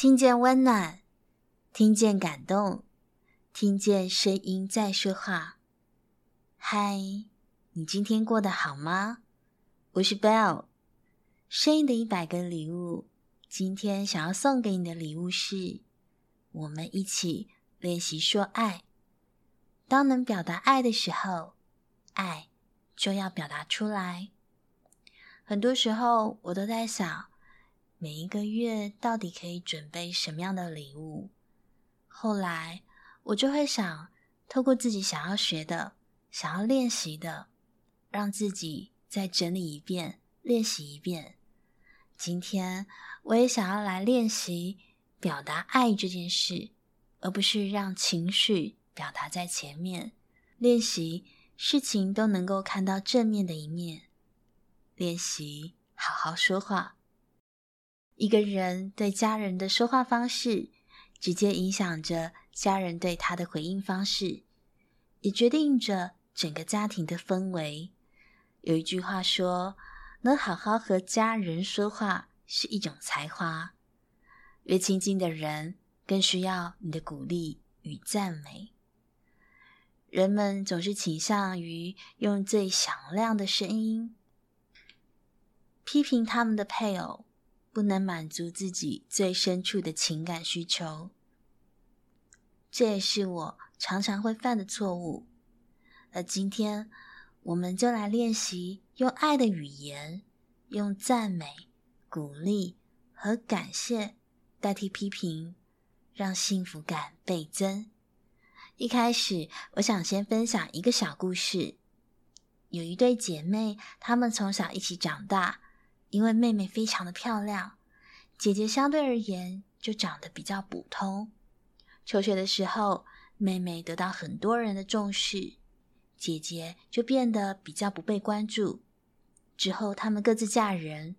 听见温暖，听见感动，听见声音在说话。嗨，你今天过得好吗？我是 Bell 声音的一百个礼物。今天想要送给你的礼物是，我们一起练习说爱。当能表达爱的时候，爱就要表达出来。很多时候，我都在想。每一个月到底可以准备什么样的礼物？后来我就会想，透过自己想要学的、想要练习的，让自己再整理一遍、练习一遍。今天我也想要来练习表达爱这件事，而不是让情绪表达在前面。练习事情都能够看到正面的一面，练习好好说话。一个人对家人的说话方式，直接影响着家人对他的回应方式，也决定着整个家庭的氛围。有一句话说：“能好好和家人说话是一种才华。”越亲近的人，更需要你的鼓励与赞美。人们总是倾向于用最响亮的声音批评他们的配偶。不能满足自己最深处的情感需求，这也是我常常会犯的错误。而今天，我们就来练习用爱的语言，用赞美、鼓励和感谢代替批评，让幸福感倍增。一开始，我想先分享一个小故事。有一对姐妹，她们从小一起长大。因为妹妹非常的漂亮，姐姐相对而言就长得比较普通。求学的时候，妹妹得到很多人的重视，姐姐就变得比较不被关注。之后，她们各自嫁人，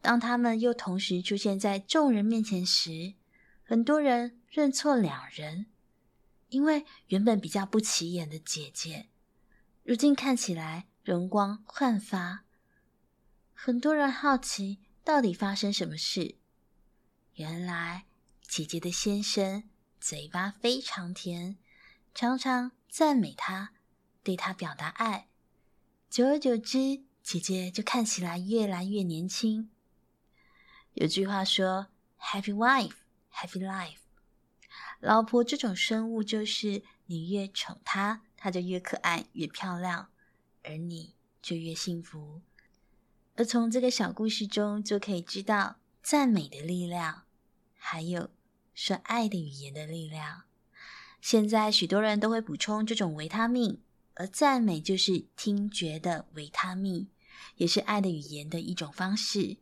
当她们又同时出现在众人面前时，很多人认错两人，因为原本比较不起眼的姐姐，如今看起来容光焕发。很多人好奇到底发生什么事。原来姐姐的先生嘴巴非常甜，常常赞美她，对她表达爱。久而久之，姐姐就看起来越来越年轻。有句话说：“Happy wife, happy life。”老婆这种生物就是你越宠她，她就越可爱、越漂亮，而你就越幸福。而从这个小故事中，就可以知道赞美的力量，还有说爱的语言的力量。现在许多人都会补充这种维他命，而赞美就是听觉的维他命，也是爱的语言的一种方式，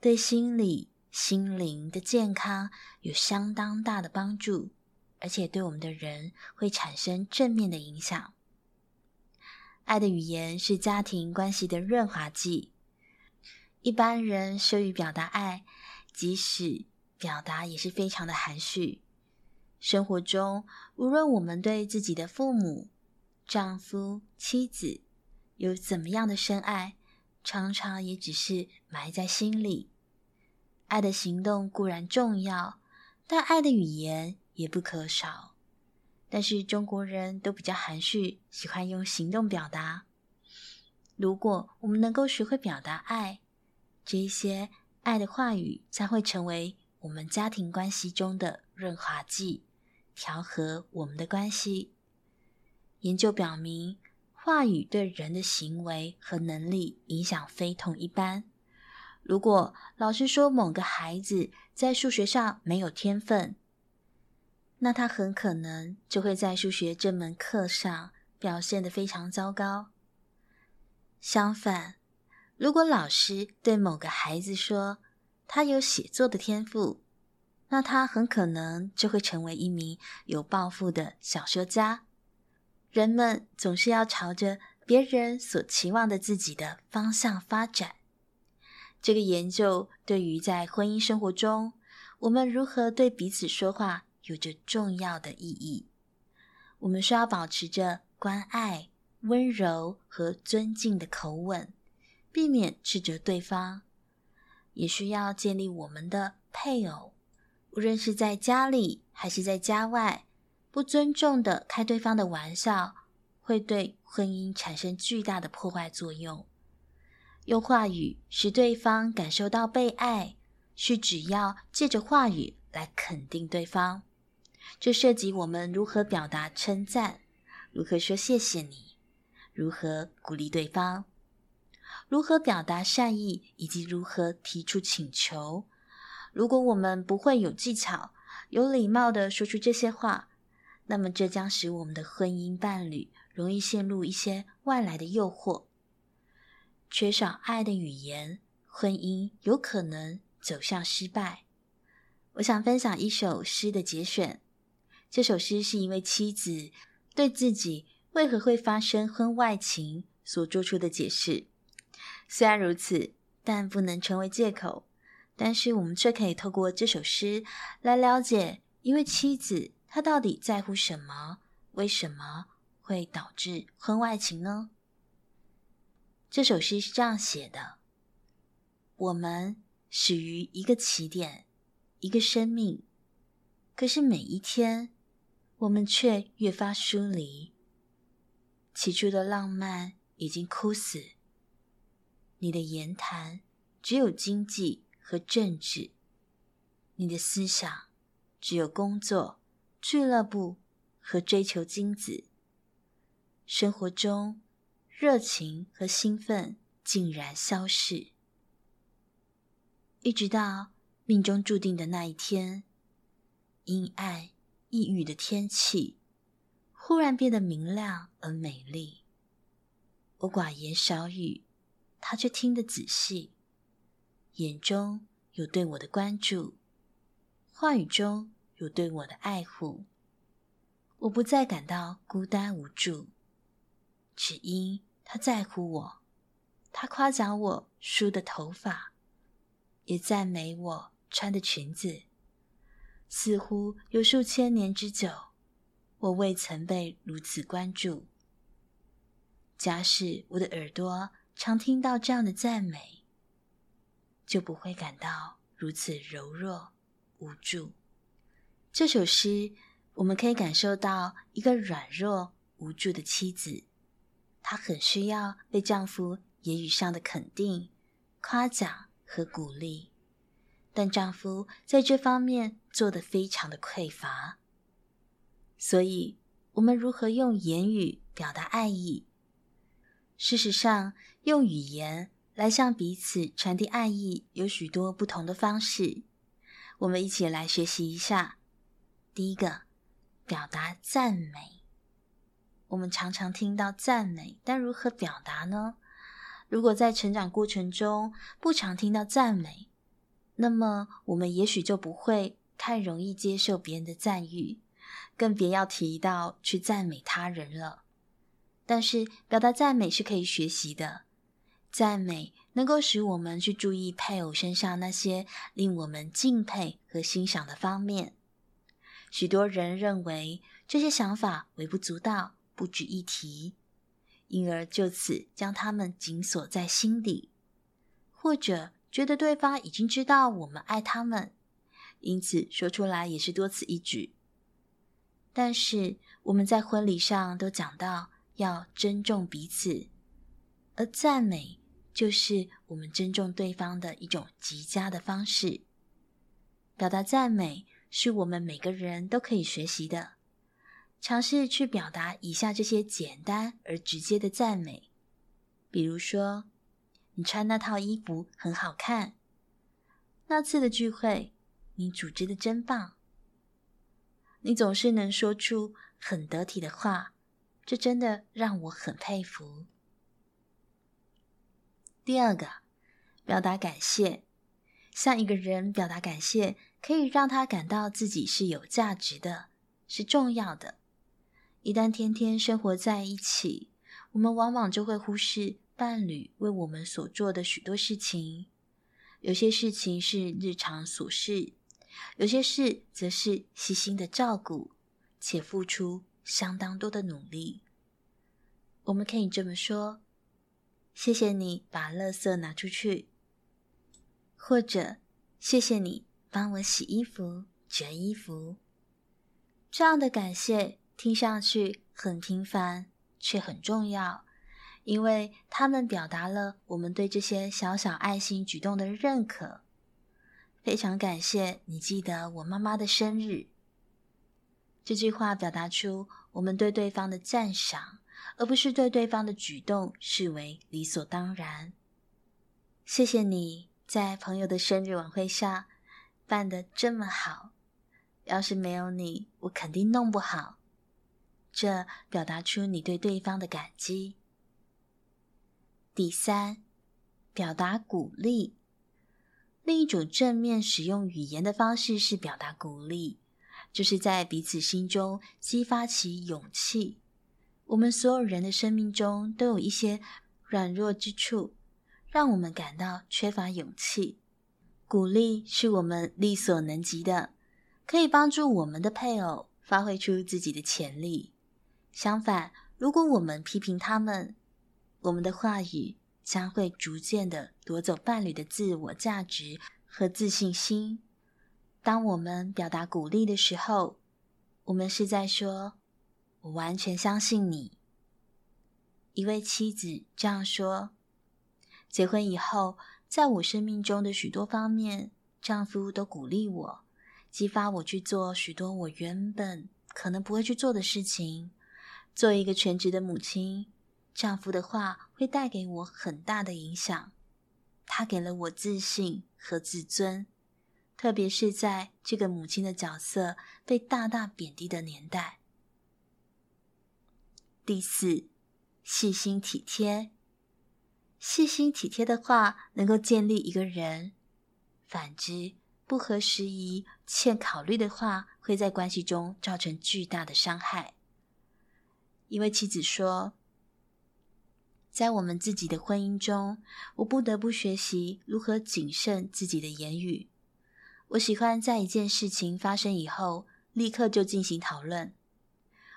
对心理、心灵的健康有相当大的帮助，而且对我们的人会产生正面的影响。爱的语言是家庭关系的润滑剂。一般人羞于表达爱，即使表达也是非常的含蓄。生活中，无论我们对自己的父母、丈夫、妻子有怎么样的深爱，常常也只是埋在心里。爱的行动固然重要，但爱的语言也不可少。但是中国人都比较含蓄，喜欢用行动表达。如果我们能够学会表达爱，这一些爱的话语将会成为我们家庭关系中的润滑剂，调和我们的关系。研究表明，话语对人的行为和能力影响非同一般。如果老师说某个孩子在数学上没有天分，那他很可能就会在数学这门课上表现得非常糟糕。相反，如果老师对某个孩子说他有写作的天赋，那他很可能就会成为一名有抱负的小说家。人们总是要朝着别人所期望的自己的方向发展。这个研究对于在婚姻生活中，我们如何对彼此说话有着重要的意义。我们需要保持着关爱、温柔和尊敬的口吻。避免斥责对方，也需要建立我们的配偶、无论是在家里还是在家外，不尊重的开对方的玩笑，会对婚姻产生巨大的破坏作用。用话语使对方感受到被爱，是只要借着话语来肯定对方。这涉及我们如何表达称赞，如何说谢谢你，如何鼓励对方，如何表达善意，以及如何提出请求。如果我们不会有技巧、有礼貌地说出这些话，那么这将使我们的婚姻伴侣容易陷入一些外来的诱惑。缺少爱的语言，婚姻有可能走向失败。我想分享一首诗的节选。这首诗是一位妻子对自己为何会发生婚外情所做出的解释。虽然如此，但不能成为借口。但是我们却可以透过这首诗来了解一位妻子，她到底在乎什么？为什么会导致婚外情呢？这首诗是这样写的：我们始于一个起点，一个生命，可是每一天，我们却越发疏离。起初的浪漫已经枯死，你的言谈只有经济。和政治，你的思想只有工作、俱乐部和追求金子。生活中，热情和兴奋竟然消逝，一直到命中注定的那一天，阴暗、抑郁的天气忽然变得明亮而美丽。我寡言少语，他却听得仔细。眼中有对我的关注，话语中有对我的爱护。我不再感到孤单无助，只因他在乎我。他夸奖我梳的头发，也赞美我穿的裙子。似乎有数千年之久，我未曾被如此关注。假使我的耳朵常听到这样的赞美，就不会感到如此柔弱无助。这首诗，我们可以感受到一个软弱无助的妻子，她很需要被丈夫言语上的肯定、夸奖和鼓励，但丈夫在这方面做得非常的匮乏。所以，我们如何用言语表达爱意？事实上，用语言。来向彼此传递爱意有许多不同的方式，我们一起来学习一下。第一个，表达赞美。我们常常听到赞美，但如何表达呢？如果在成长过程中不常听到赞美，那么我们也许就不会太容易接受别人的赞誉，更别要提到去赞美他人了。但是，表达赞美是可以学习的。赞美能够使我们去注意配偶身上那些令我们敬佩和欣赏的方面。许多人认为这些想法微不足道、不值一提，因而就此将他们紧锁在心底，或者觉得对方已经知道我们爱他们，因此说出来也是多此一举。但是我们在婚礼上都讲到要尊重彼此，而赞美。就是我们尊重对方的一种极佳的方式。表达赞美是我们每个人都可以学习的。尝试去表达以下这些简单而直接的赞美，比如说：“你穿那套衣服很好看。”“那次的聚会你组织的真棒。”“你总是能说出很得体的话，这真的让我很佩服。”第二个，表达感谢。向一个人表达感谢，可以让他感到自己是有价值的，是重要的。一旦天天生活在一起，我们往往就会忽视伴侣为我们所做的许多事情。有些事情是日常琐事，有些事则是细心的照顾，且付出相当多的努力。我们可以这么说。谢谢你把垃圾拿出去，或者谢谢你帮我洗衣服、折衣服。这样的感谢听上去很平凡，却很重要，因为他们表达了我们对这些小小爱心举动的认可。非常感谢你记得我妈妈的生日。这句话表达出我们对对方的赞赏，而不是对对方的举动视为理所当然。谢谢你在朋友的生日晚会上办得这么好，要是没有你，我肯定弄不好。这表达出你对对方的感激。第三，表达鼓励。另一种正面使用语言的方式是表达鼓励，就是在彼此心中激发起勇气。我们所有人的生命中都有一些软弱之处。让我们感到缺乏勇气。鼓励是我们力所能及的，可以帮助我们的配偶发挥出自己的潜力。相反，如果我们批评他们，我们的话语将会逐渐的夺走伴侣的自我价值和自信心。当我们表达鼓励的时候，我们是在说：“我完全相信你。”一位妻子这样说。结婚以后，在我生命中的许多方面，丈夫都鼓励我，激发我去做许多我原本可能不会去做的事情。作为一个全职的母亲，丈夫的话会带给我很大的影响。他给了我自信和自尊，特别是在这个母亲的角色被大大贬低的年代。第四，细心体贴。细心体贴的话能够建立一个人，反之，不合时宜、欠考虑的话会在关系中造成巨大的伤害。一位妻子说：“在我们自己的婚姻中，我不得不学习如何谨慎自己的言语。我喜欢在一件事情发生以后，立刻就进行讨论。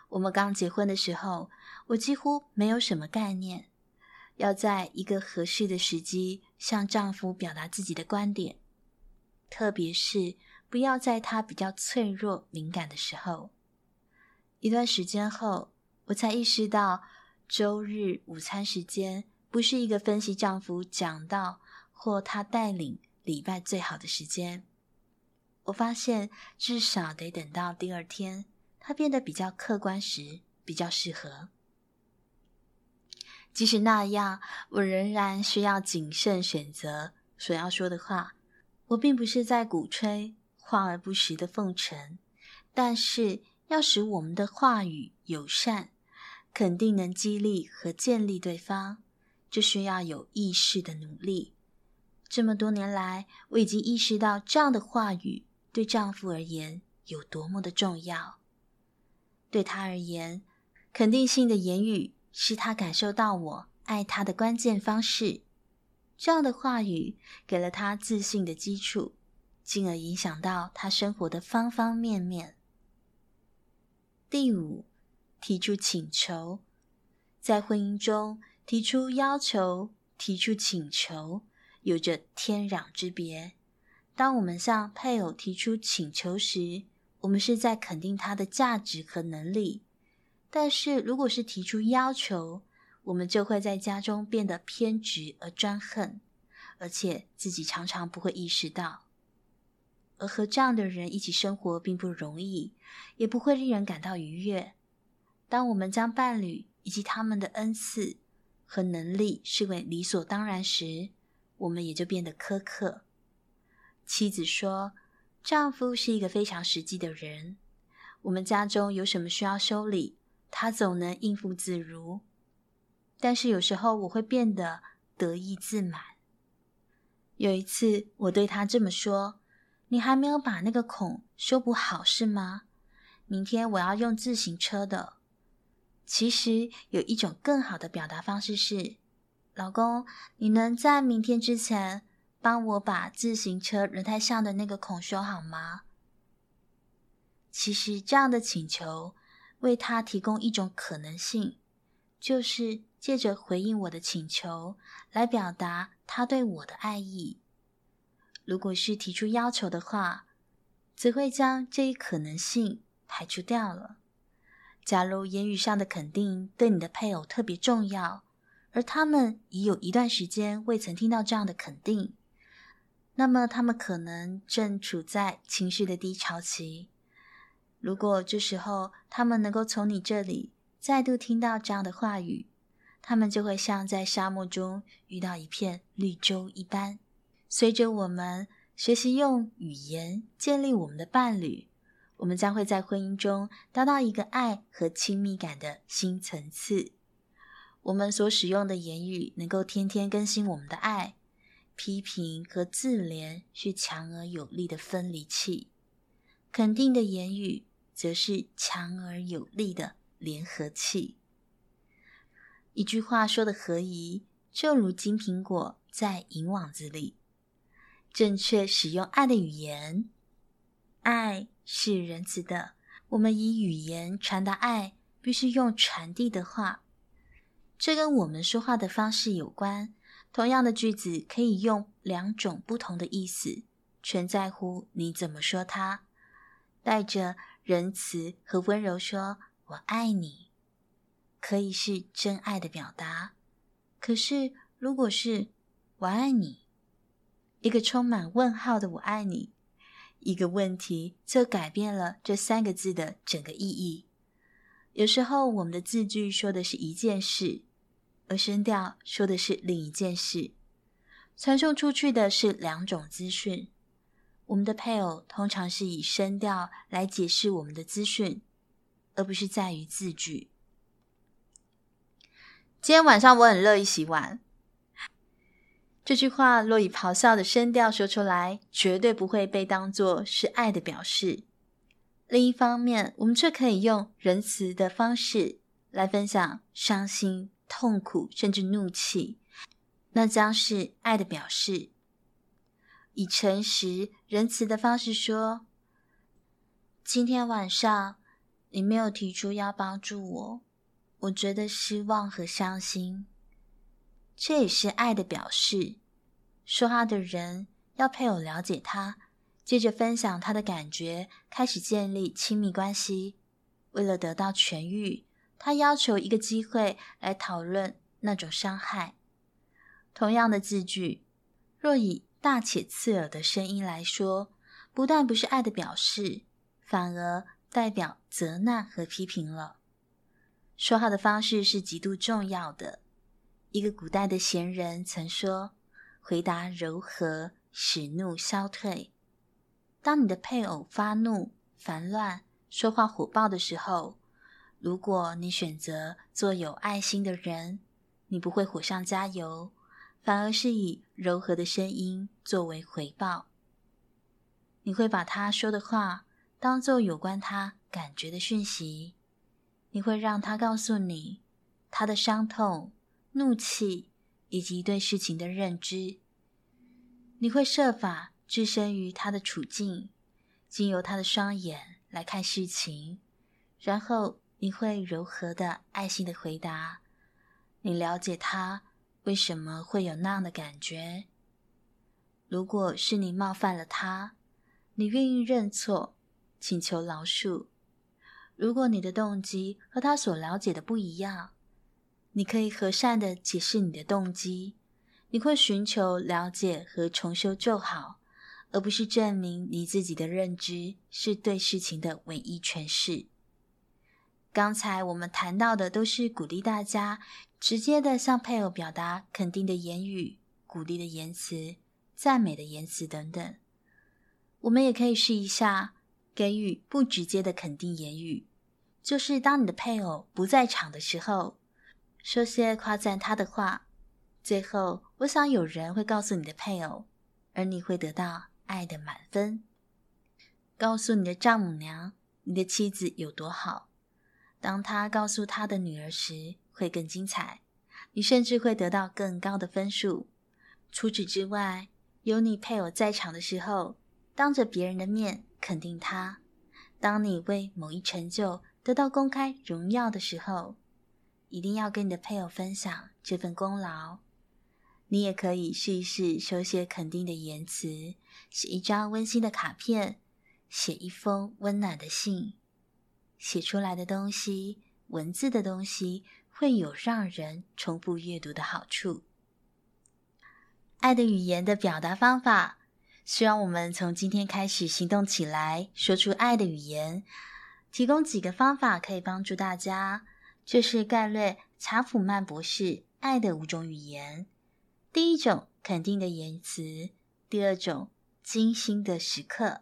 我们刚结婚的时候，我几乎没有什么概念。”要在一个合适的时机向丈夫表达自己的观点，特别是不要在他比较脆弱、敏感的时候。一段时间后，我才意识到，周日午餐时间不是一个分析丈夫讲道或他带领礼拜最好的时间。我发现，至少得等到第二天，他变得比较客观时，比较适合。即使那样，我仍然需要谨慎选择所要说的话。我并不是在鼓吹话而不实的奉承，但是要使我们的话语友善，肯定能激励和建立对方，就需要有意识的努力。这么多年来，我已经意识到这样的话语对丈夫而言有多么的重要。对他而言，肯定性的言语。是他感受到我爱他的关键方式。这样的话语给了他自信的基础，进而影响到他生活的方方面面。第五，提出请求。在婚姻中，提出要求、提出请求有着天壤之别。当我们向配偶提出请求时，我们是在肯定他的价值和能力。但是，如果是提出要求，我们就会在家中变得偏执而专横，而且自己常常不会意识到。而和这样的人一起生活并不容易，也不会令人感到愉悦。当我们将伴侣以及他们的恩赐和能力视为理所当然时，我们也就变得苛刻。妻子说：“丈夫是一个非常实际的人，我们家中有什么需要修理。”他总能应付自如，但是有时候我会变得得意自满。有一次，我对他这么说：“你还没有把那个孔修补好是吗？明天我要用自行车的。”其实有一种更好的表达方式是：“老公，你能在明天之前帮我把自行车轮胎上的那个孔修好吗？”其实这样的请求。为他提供一种可能性，就是借着回应我的请求来表达他对我的爱意。如果是提出要求的话，则会将这一可能性排除掉了。假如言语上的肯定对你的配偶特别重要，而他们已有一段时间未曾听到这样的肯定，那么他们可能正处在情绪的低潮期。如果这时候他们能够从你这里再度听到这样的话语，他们就会像在沙漠中遇到一片绿洲一般。随着我们学习用语言建立我们的伴侣。我们将会在婚姻中达到一个爱和亲密感的新层次。我们所使用的言语能够天天更新我们的爱。批评和自怜是强而有力的分离器，肯定的言语则是强而有力的联合器。一句话说的合宜，就如金苹果在银网子里。正确使用爱的语言，爱。是仁慈的。我们以语言传达爱，必须用传递的话。这跟我们说话的方式有关。同样的句子可以用两种不同的意思，全在乎你怎么说它。带着仁慈和温柔说“我爱你”，可以是真爱的表达。可是，如果是“我爱你”，一个充满问号的“我爱你”。一个问题就改变了这三个字的整个意义。有时候，我们的字句说的是一件事，而声调说的是另一件事，传送出去的是两种资讯。我们的配偶通常是以声调来解释我们的资讯，而不是在于字句。今天晚上我很乐意洗碗。这句话若以咆哮的声调说出来，绝对不会被当作是爱的表示。另一方面，我们却可以用仁慈的方式来分享伤心、痛苦，甚至怒气，那将是爱的表示。以诚实、仁慈的方式说：“今天晚上你没有提出要帮助我，我觉得失望和伤心。”这也是爱的表示。说话的人要配偶了解他，接着分享他的感觉，开始建立亲密关系。为了得到痊愈，他要求一个机会来讨论那种伤害。同样的字句，若以大且刺耳的声音来说，不但不是爱的表示，反而代表责难和批评了。说话的方式是极度重要的。一个古代的贤人曾说：“回答柔和，使怒消退。”当你的配偶发怒、烦乱、说话火爆的时候，如果你选择做有爱心的人，你不会火上加油，反而是以柔和的声音作为回报。你会把他说的话当做有关他感觉的讯息，你会让他告诉你他的伤痛。怒气以及对事情的认知，你会设法置身于他的处境，经由他的双眼来看事情，然后你会柔和的、爱心的回答。你了解他为什么会有那样的感觉。如果是你冒犯了他，你愿意认错，请求饶恕。如果你的动机和他所了解的不一样，你可以和善的解释你的动机，你会寻求了解和重修旧好，而不是证明你自己的认知是对事情的唯一诠释。刚才我们谈到的都是鼓励大家直接的向配偶表达肯定的言语、鼓励的言辞、赞美的言辞等等。我们也可以试一下给予不直接的肯定言语，就是当你的配偶不在场的时候。说些夸赞他的话，最后，我想有人会告诉你的配偶，而你会得到爱的满分。告诉你的丈母娘，你的妻子有多好。当他告诉他的女儿时，会更精彩。你甚至会得到更高的分数。除此之外，有你配偶在场的时候，当着别人的面肯定他。当你为某一成就得到公开荣耀的时候。一定要跟你的配偶分享这份功劳。你也可以试一试，手写肯定的言辞，写一张温馨的卡片，写一封温暖的信，写出来的东西，文字的东西，会有让人重复阅读的好处。爱的语言的表达方法，希望我们从今天开始行动起来，说出爱的语言。提供几个方法可以帮助大家，就是概略查普曼博士《爱的五种语言》。第一种，肯定的言辞；第二种，精心的时刻。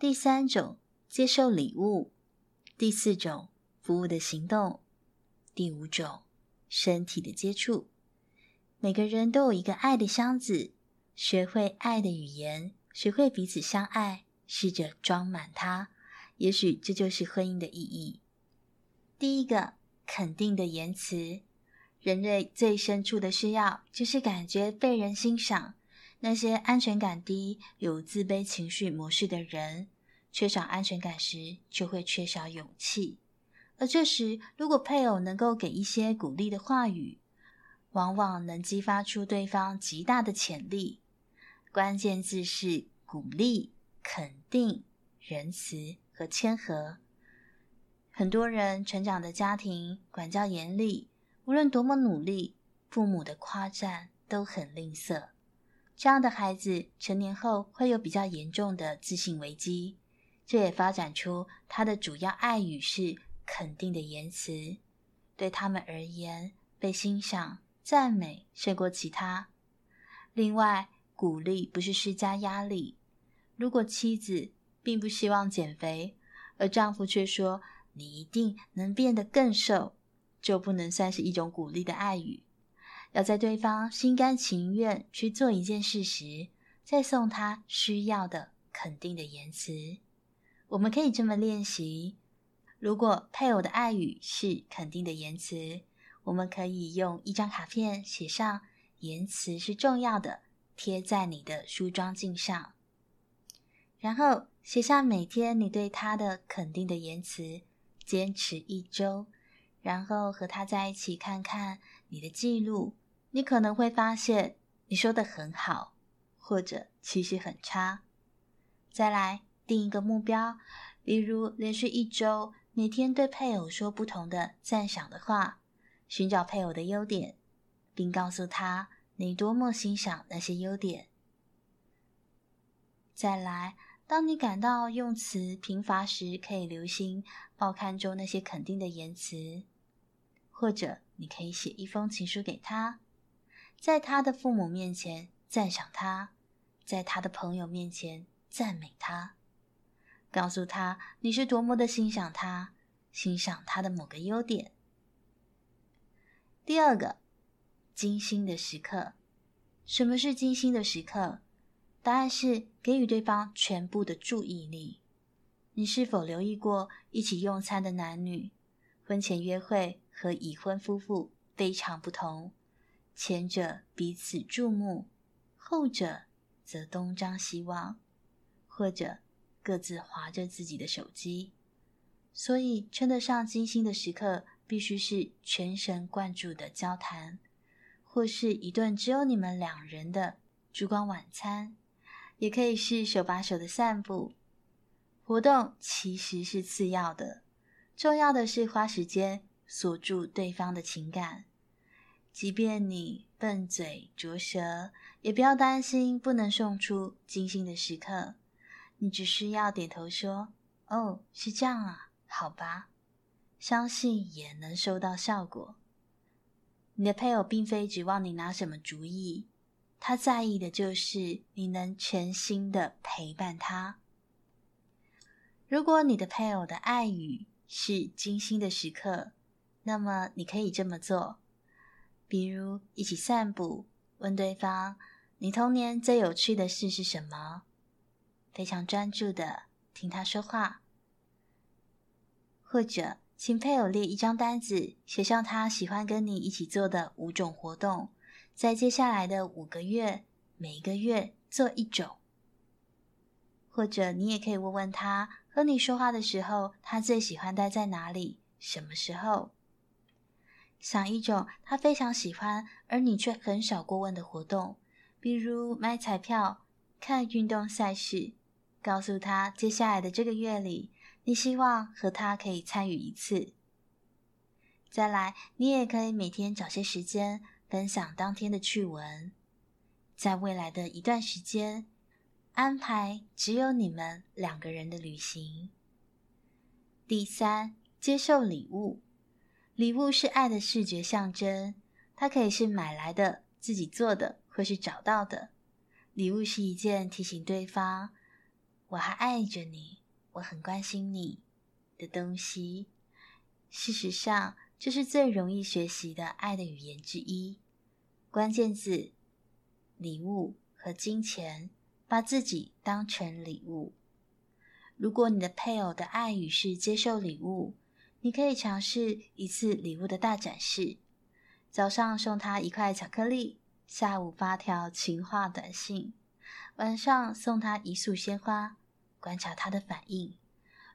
第三种，接受礼物；第四种，服务的行动；第五种，身体的接触。每个人都有一个爱的箱子，学会爱的语言，学会彼此相爱，试着装满它，也许这就是婚姻的意义。第一个，肯定的言辞。人类最深处的需要，就是感觉被人欣赏。那些安全感低、有自卑情绪模式的人，缺少安全感时，就会缺少勇气。而这时，如果配偶能够给一些鼓励的话语，往往能激发出对方极大的潜力。关键字是鼓励、肯定、仁慈和谦和。很多人成长的家庭管教严厉，无论多么努力，父母的夸赞都很吝啬。这样的孩子成年后会有比较严重的自信危机，这也发展出他的主要爱语是肯定的言辞。对他们而言，被欣赏、赞美胜过其他。另外，鼓励不是施加压力。如果妻子并不希望减肥，而丈夫却说“你一定能变得更瘦”，就不能算是一种鼓励的爱语。要在对方心甘情愿去做一件事时，再送他需要的肯定的言辞。我们可以这么练习：如果配偶的爱语是肯定的言辞，我们可以用一张卡片写上“言辞是重要的”，贴在你的梳妆镜上，然后写下每天你对他的肯定的言辞，坚持一周，然后和他在一起看看你的记录。你可能会发现，你说的很好，或者其实很差。再来定一个目标，比如连续一周，每天对配偶说不同的赞赏的话，寻找配偶的优点，并告诉他你多么欣赏那些优点。再来，当你感到用词贫乏时，可以留心报刊中那些肯定的言辞，或者你可以写一封情书给他。在他的父母面前赞赏他，在他的朋友面前赞美他，告诉他你是多么的欣赏他，欣赏他的某个优点。第二个，精心的时刻。什么是精心的时刻？答案是给予对方全部的注意力。你是否留意过一起用餐的男女，婚前约会和已婚夫妇非常不同？前者彼此注目，后者则东张西望，或者各自划着自己的手机。所以，称得上精心的时刻，必须是全神贯注的交谈，或是一顿只有你们两人的烛光晚餐，也可以是手把手的散步。活动其实是次要的，重要的是花时间锁住对方的情感。即便你笨嘴拙舌，也不要担心不能送出精心的时刻。你只需要点头说：“哦，是这样啊，好吧。”相信也能收到效果。你的配偶并非指望你拿什么主意，他在意的就是你能全心的陪伴他。如果你的配偶的爱语是精心的时刻，那么你可以这么做。比如一起散步，问对方：“你童年最有趣的事是什么？”非常专注的听他说话。或者，请配偶列一张单子，写上他喜欢跟你一起做的五种活动，在接下来的五个月，每一个月做一种。或者，你也可以问问他，和你说话的时候，他最喜欢待在哪里？什么时候？想一种他非常喜欢，而你却很少过问的活动，比如买彩票、看运动赛事、告诉他接下来的这个月里，你希望和他可以参与一次。再来，你也可以每天找些时间分享当天的趣闻。在未来的一段时间，安排只有你们两个人的旅行。第三，接受礼物。礼物是爱的视觉象征，它可以是买来的、自己做的，或是找到的。礼物是一件提醒对方“我还爱着你，我很关心你”的东西。事实上，这是最容易学习的爱的语言之一。关键字：礼物和金钱，把自己当成礼物。如果你的配偶的爱语是接受礼物，你可以尝试一次礼物的大展示。早上送他一块巧克力，下午发条情话短信，晚上送他一束鲜花，观察他的反应。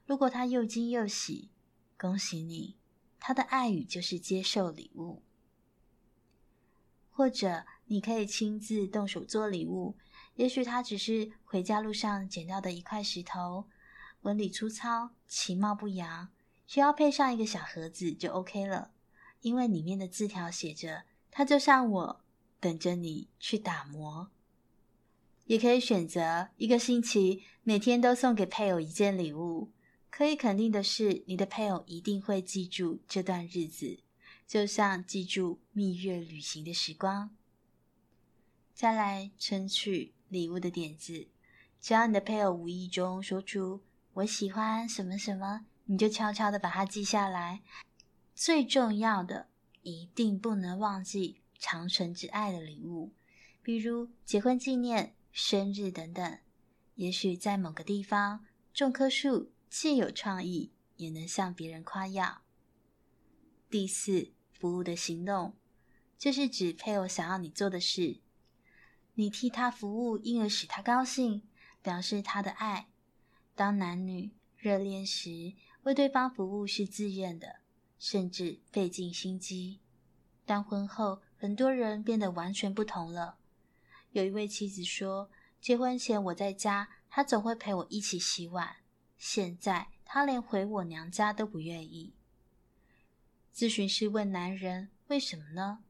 如果他又惊又喜，恭喜你。他的爱语就是接受礼物，或者你可以亲自动手做礼物。也许他只是回家路上捡到的一块石头，纹理粗糙，其貌不扬，需要配上一个小盒子就 OK 了。因为里面的字条写着：“他就像我，等着你去打磨。”也可以选择一个星期每天都送给配偶一件礼物。可以肯定的是，你的配偶一定会记住这段日子，就像记住蜜月旅行的时光。再来，争取礼物的点子，只要你的配偶无意中说出“我喜欢什么什么”，你就悄悄的把它记下来。最重要的，一定不能忘记长存之爱的礼物，比如结婚纪念、生日等等。也许在某个地方种棵树。既有创意，也能向别人夸耀。第四，服务的行动，就是指配偶想要你做的事，你替他服务，因而使他高兴，表示他的爱。当男女热恋时，为对方服务是自愿的，甚至费尽心机。但婚后，很多人变得完全不同了。有一位妻子说：“结婚前我在家，他总会陪我一起洗碗。”现在他连回我娘家都不愿意。咨询师问男人：“为什么呢？”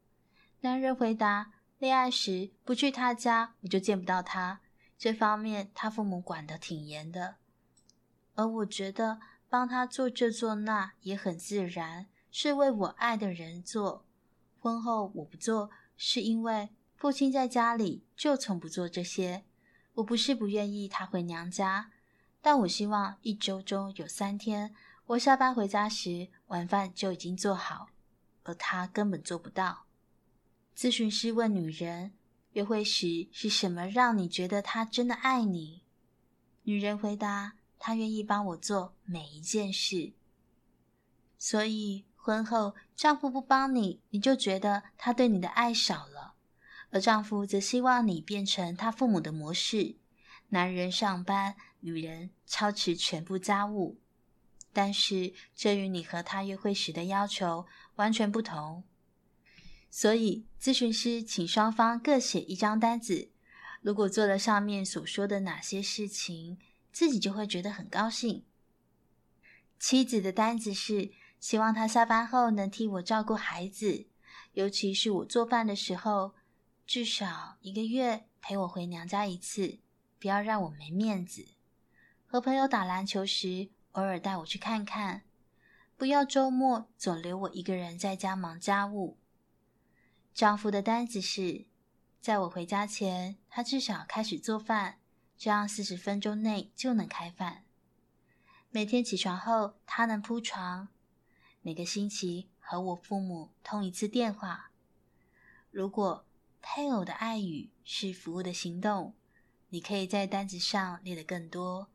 男人回答：“恋爱时不去他家，我就见不到他。这方面他父母管得挺严的。而我觉得帮他做这做那也很自然，是为我爱的人做。婚后我不做，是因为父亲在家里就从不做这些。我不是不愿意他回娘家。”但我希望一周中有三天，我下班回家时，晚饭就已经做好，而他根本做不到。咨询师问女人：“约会时是什么让你觉得他真的爱你？”女人回答：“他愿意帮我做每一件事。”所以婚后丈夫不帮你，你就觉得他对你的爱少了，而丈夫则希望你变成他父母的模式。男人上班，女人操持全部家务，但是这与你和他约会时的要求完全不同。所以，咨询师请双方各写一张单子，如果做了上面所说的哪些事情，自己就会觉得很高兴。妻子的单子是希望他下班后能替我照顾孩子，尤其是我做饭的时候，至少一个月陪我回娘家一次。不要让我没面子。和朋友打篮球时，偶尔带我去看看。不要周末总留我一个人在家忙家务。丈夫的单子是，在我回家前，他至少开始做饭，这样四十分钟内就能开饭。每天起床后，他能铺床。每个星期和我父母通一次电话。如果配偶的爱语是服务的行动。你可以在单子上列得更多，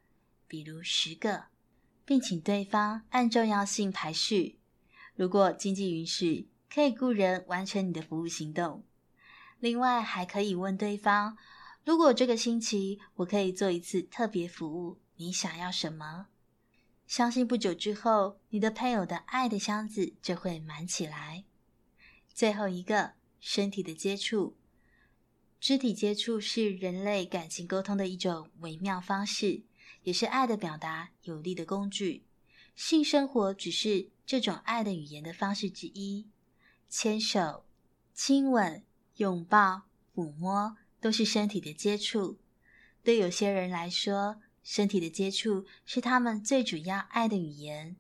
比如十个，并请对方按重要性排序。如果经济允许，可以雇人完成你的服务行动。另外，还可以问对方：如果这个星期我可以做一次特别服务，你想要什么？相信不久之后，你的配偶的爱的箱子就会满起来。最后一个，身体的接触。肢体接触是人类感情沟通的一种微妙方式，也是爱的表达有力的工具。性生活只是这种爱的语言的方式之一。牵手、亲吻、拥抱、抚摸，都是身体的接触。对有些人来说，身体的接触是他们最主要爱的语言。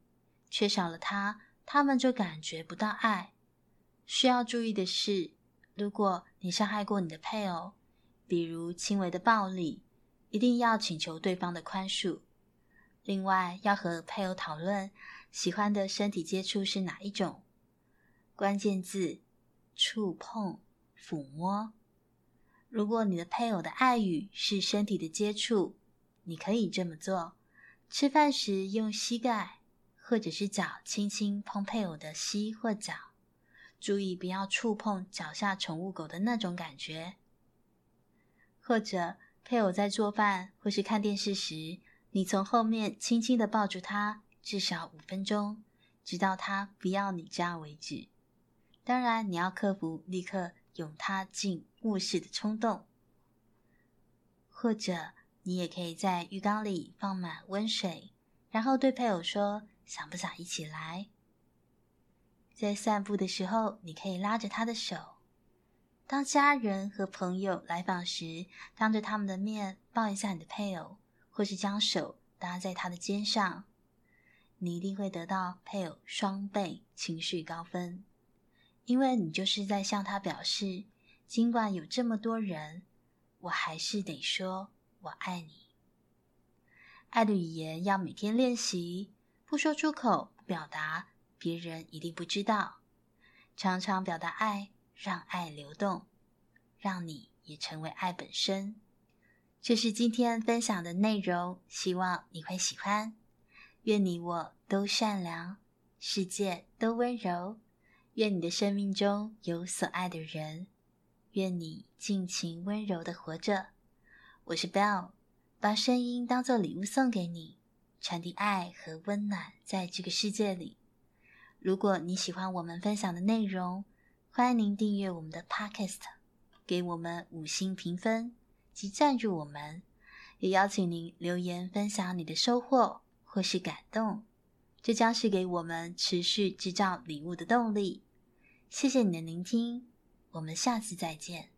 缺少了它，他们就感觉不到爱。需要注意的是，如果你伤害过你的配偶，比如轻微的暴力，一定要请求对方的宽恕。另外，要和配偶讨论喜欢的身体接触是哪一种。关键字：触碰、抚摸。如果你的配偶的爱语是身体的接触，你可以这么做：吃饭时用膝盖或者是脚轻轻碰配偶的膝或脚。注意不要触碰脚下宠物狗的那种感觉，或者配偶在做饭或是看电视时，你从后面轻轻的抱住他，至少五分钟，直到他不要你这样为止。当然，你要克服立刻拥他进卧室的冲动，或者你也可以在浴缸里放满温水，然后对配偶说：“想不想一起来？”在散步的时候，你可以拉着他的手。当家人和朋友来访时，当着他们的面抱一下你的配偶，或是将手搭在他的肩上，你一定会得到配偶双倍情绪高分，因为你就是在向他表示，尽管有这么多人，我还是得说我爱你。爱的语言要每天练习，不说出口，表达。别人一定不知道，常常表达爱，让爱流动，让你也成为爱本身。这是今天分享的内容，希望你会喜欢。愿你我都善良，世界都温柔。愿你的生命中有所爱的人，愿你尽情温柔的活着。我是 Bell，把声音当做礼物送给你，传递爱和温暖在这个世界里。如果你喜欢我们分享的内容，欢迎您订阅我们的 Podcast，给我们五星评分及赞助我们，也邀请您留言分享你的收获或是感动，这将是给我们持续制造礼物的动力。谢谢你的聆听，我们下次再见。